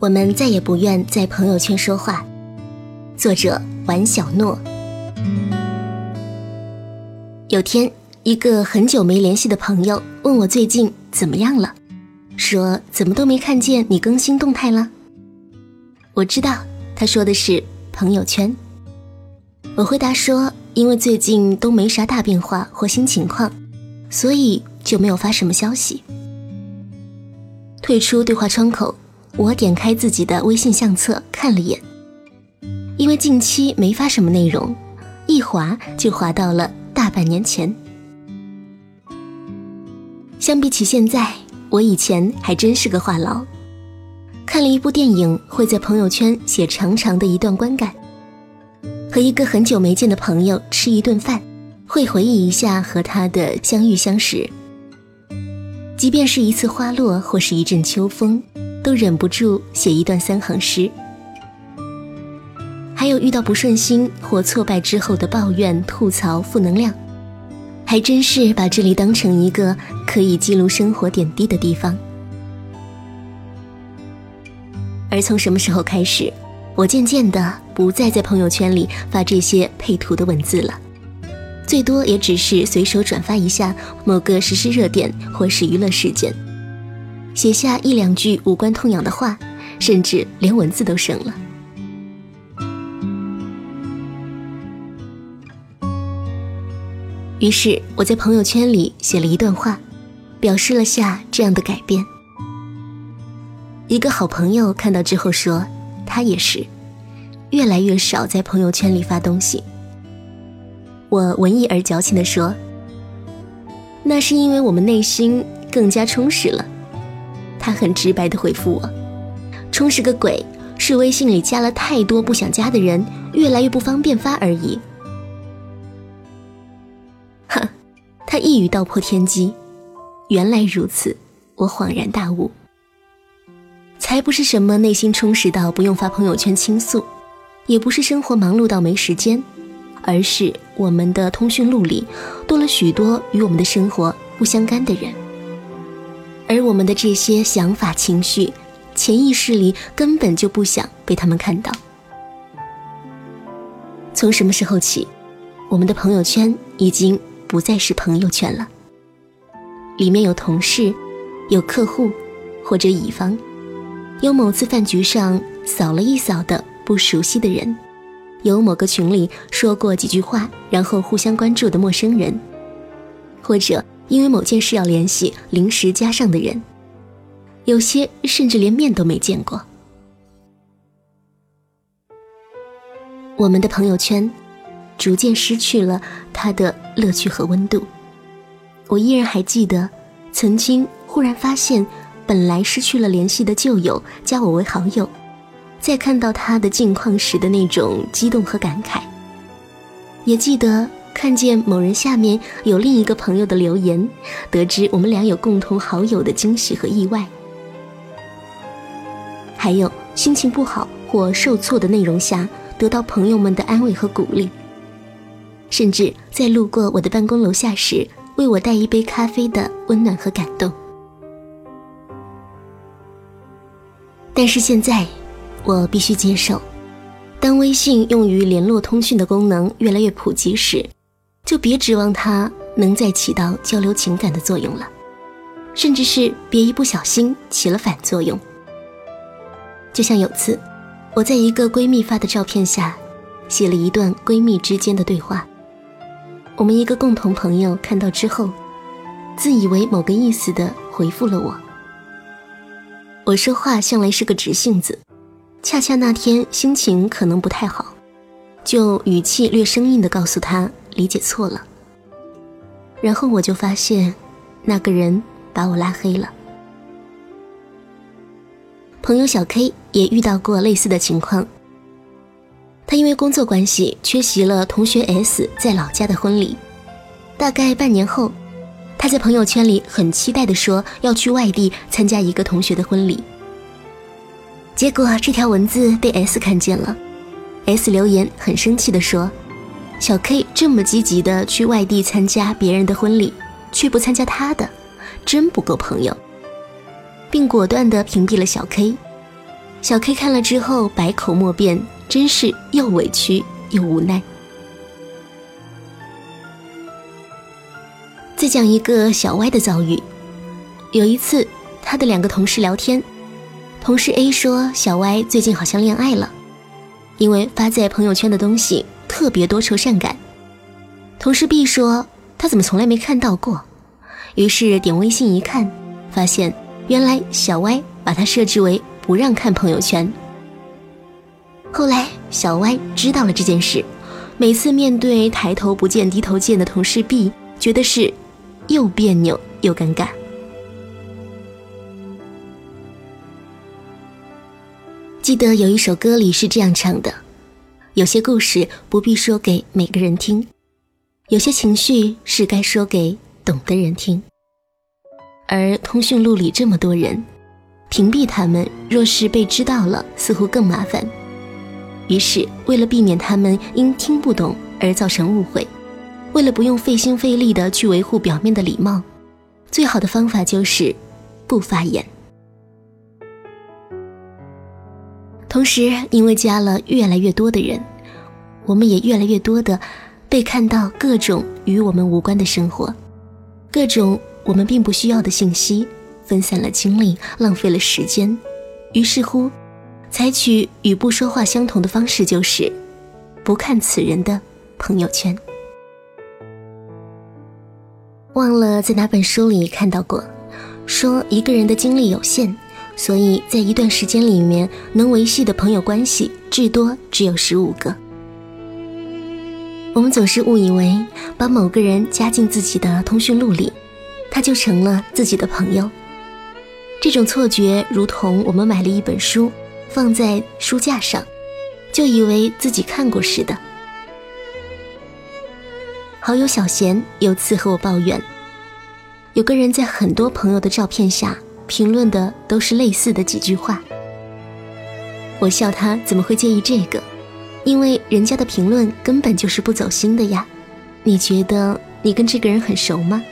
我们再也不愿在朋友圈说话。作者：玩小诺。有天，一个很久没联系的朋友问我最近怎么样了，说怎么都没看见你更新动态了。我知道他说的是朋友圈。我回答说，因为最近都没啥大变化或新情况，所以就没有发什么消息。退出对话窗口，我点开自己的微信相册看了眼，因为近期没发什么内容，一划就划到了大半年前。相比起现在，我以前还真是个话痨。看了一部电影，会在朋友圈写长长的一段观感；和一个很久没见的朋友吃一顿饭，会回忆一下和他的相遇相识。即便是一次花落或是一阵秋风，都忍不住写一段三行诗。还有遇到不顺心或挫败之后的抱怨、吐槽、负能量，还真是把这里当成一个可以记录生活点滴的地方。而从什么时候开始，我渐渐的不再在朋友圈里发这些配图的文字了。最多也只是随手转发一下某个时事热点或是娱乐事件，写下一两句无关痛痒的话，甚至连文字都省了。于是我在朋友圈里写了一段话，表示了下这样的改变。一个好朋友看到之后说，他也是，越来越少在朋友圈里发东西。我文艺而矫情地说：“那是因为我们内心更加充实了。”他很直白地回复我：“充实个鬼，是微信里加了太多不想加的人，越来越不方便发而已。”哼，他一语道破天机。原来如此，我恍然大悟。才不是什么内心充实到不用发朋友圈倾诉，也不是生活忙碌到没时间。而是我们的通讯录里多了许多与我们的生活不相干的人，而我们的这些想法、情绪，潜意识里根本就不想被他们看到。从什么时候起，我们的朋友圈已经不再是朋友圈了？里面有同事，有客户，或者乙方，有某次饭局上扫了一扫的不熟悉的人。有某个群里说过几句话，然后互相关注的陌生人，或者因为某件事要联系临时加上的人，有些甚至连面都没见过。我们的朋友圈逐渐失去了它的乐趣和温度。我依然还记得，曾经忽然发现，本来失去了联系的旧友加我为好友。在看到他的近况时的那种激动和感慨，也记得看见某人下面有另一个朋友的留言，得知我们俩有共同好友的惊喜和意外，还有心情不好或受挫的内容下得到朋友们的安慰和鼓励，甚至在路过我的办公楼下时为我带一杯咖啡的温暖和感动。但是现在。我必须接受，当微信用于联络通讯的功能越来越普及时，就别指望它能再起到交流情感的作用了，甚至是别一不小心起了反作用。就像有次，我在一个闺蜜发的照片下，写了一段闺蜜之间的对话，我们一个共同朋友看到之后，自以为某个意思的回复了我。我说话向来是个直性子。恰恰那天心情可能不太好，就语气略生硬的告诉他理解错了。然后我就发现，那个人把我拉黑了。朋友小 K 也遇到过类似的情况，他因为工作关系缺席了同学 S 在老家的婚礼。大概半年后，他在朋友圈里很期待的说要去外地参加一个同学的婚礼。结果这条文字被 S 看见了，S 留言很生气地说：“小 K 这么积极的去外地参加别人的婚礼，却不参加他的，真不够朋友。”并果断的屏蔽了小 K。小 K 看了之后百口莫辩，真是又委屈又无奈。再讲一个小歪的遭遇。有一次，他的两个同事聊天，同事 A 说小歪最近好像恋爱了，因为发在朋友圈的东西特别多愁善感。同事 B 说他怎么从来没看到过，于是点微信一看，发现原来小歪把他设置为。不让看朋友圈。后来小歪知道了这件事，每次面对抬头不见低头见的同事 B，觉得是又别扭又尴尬。记得有一首歌里是这样唱的：“有些故事不必说给每个人听，有些情绪是该说给懂的人听。”而通讯录里这么多人。屏蔽他们，若是被知道了，似乎更麻烦。于是，为了避免他们因听不懂而造成误会，为了不用费心费力的去维护表面的礼貌，最好的方法就是不发言。同时，因为加了越来越多的人，我们也越来越多的被看到各种与我们无关的生活，各种我们并不需要的信息。分散了精力，浪费了时间，于是乎，采取与不说话相同的方式，就是不看此人的朋友圈。忘了在哪本书里看到过，说一个人的精力有限，所以在一段时间里面能维系的朋友关系至多只有十五个。我们总是误以为把某个人加进自己的通讯录里，他就成了自己的朋友。这种错觉，如同我们买了一本书，放在书架上，就以为自己看过似的。好友小贤有次和我抱怨，有个人在很多朋友的照片下评论的都是类似的几句话。我笑他怎么会介意这个，因为人家的评论根本就是不走心的呀。你觉得你跟这个人很熟吗？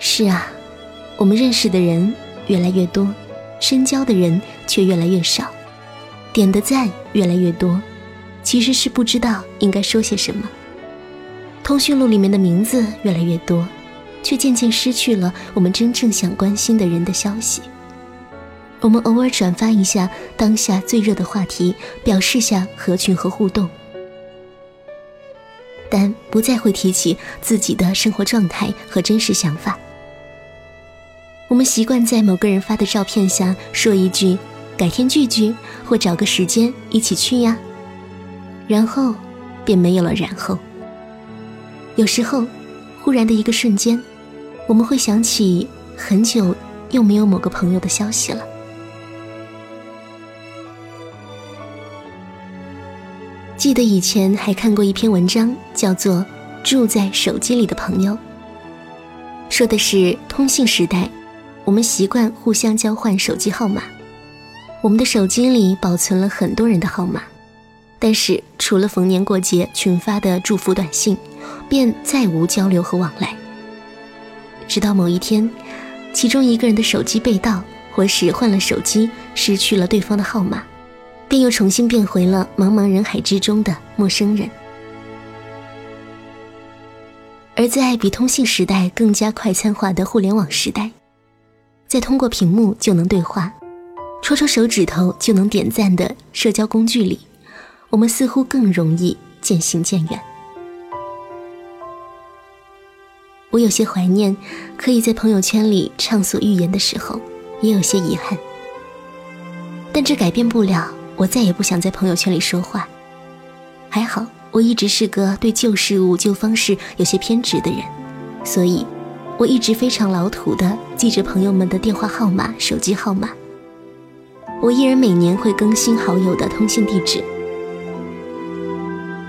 是啊。我们认识的人越来越多，深交的人却越来越少，点的赞越来越多，其实是不知道应该说些什么。通讯录里面的名字越来越多，却渐渐失去了我们真正想关心的人的消息。我们偶尔转发一下当下最热的话题，表示下合群和互动，但不再会提起自己的生活状态和真实想法。我们习惯在某个人发的照片下说一句“改天聚聚”或找个时间一起去呀，然后便没有了然后。有时候，忽然的一个瞬间，我们会想起很久又没有某个朋友的消息了。记得以前还看过一篇文章，叫做《住在手机里的朋友》，说的是通信时代。我们习惯互相交换手机号码，我们的手机里保存了很多人的号码，但是除了逢年过节群发的祝福短信，便再无交流和往来。直到某一天，其中一个人的手机被盗，或是换了手机，失去了对方的号码，便又重新变回了茫茫人海之中的陌生人。而在比通信时代更加快餐化的互联网时代。在通过屏幕就能对话、戳戳手指头就能点赞的社交工具里，我们似乎更容易渐行渐远。我有些怀念可以在朋友圈里畅所欲言的时候，也有些遗憾。但这改变不了我再也不想在朋友圈里说话。还好，我一直是个对旧事物、旧方式有些偏执的人，所以。我一直非常老土的记着朋友们的电话号码、手机号码。我依然每年会更新好友的通信地址，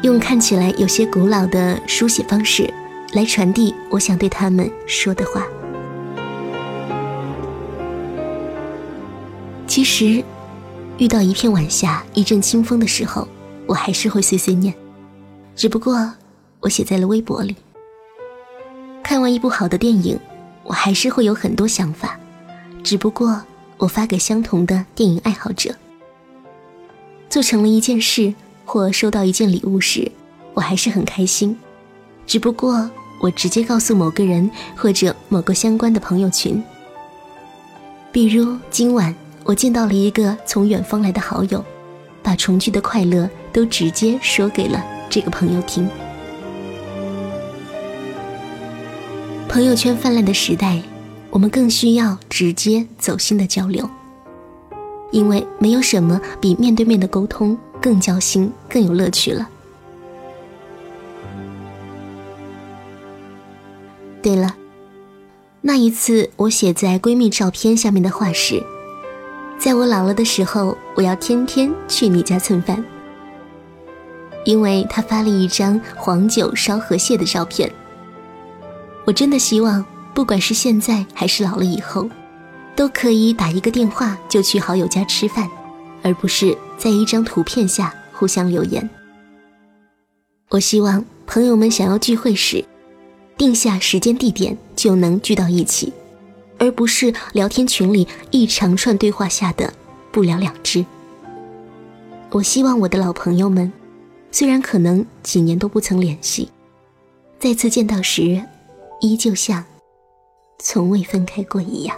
用看起来有些古老的书写方式来传递我想对他们说的话。其实，遇到一片晚霞、一阵清风的时候，我还是会碎碎念，只不过我写在了微博里。看完一部好的电影，我还是会有很多想法，只不过我发给相同的电影爱好者。做成了一件事或收到一件礼物时，我还是很开心。只不过我直接告诉某个人或者某个相关的朋友群。比如今晚我见到了一个从远方来的好友，把重聚的快乐都直接说给了这个朋友听。朋友圈泛滥的时代，我们更需要直接走心的交流，因为没有什么比面对面的沟通更交心、更有乐趣了。对了，那一次我写在闺蜜照片下面的话是：在我老了的时候，我要天天去你家蹭饭。因为她发了一张黄酒烧河蟹的照片。我真的希望，不管是现在还是老了以后，都可以打一个电话就去好友家吃饭，而不是在一张图片下互相留言。我希望朋友们想要聚会时，定下时间地点就能聚到一起，而不是聊天群里一长串对话下的不了了之。我希望我的老朋友们，虽然可能几年都不曾联系，再次见到时。依旧像从未分开过一样。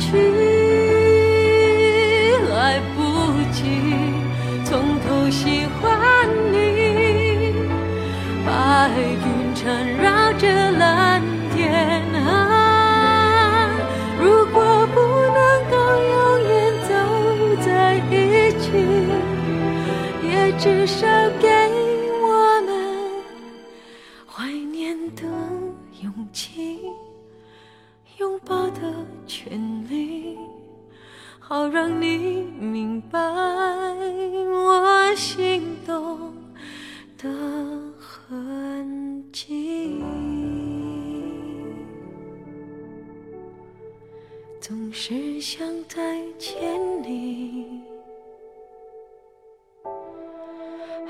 去来不及从头喜欢你白云缠绕着蓝天啊如果不能够永远走在一起也只是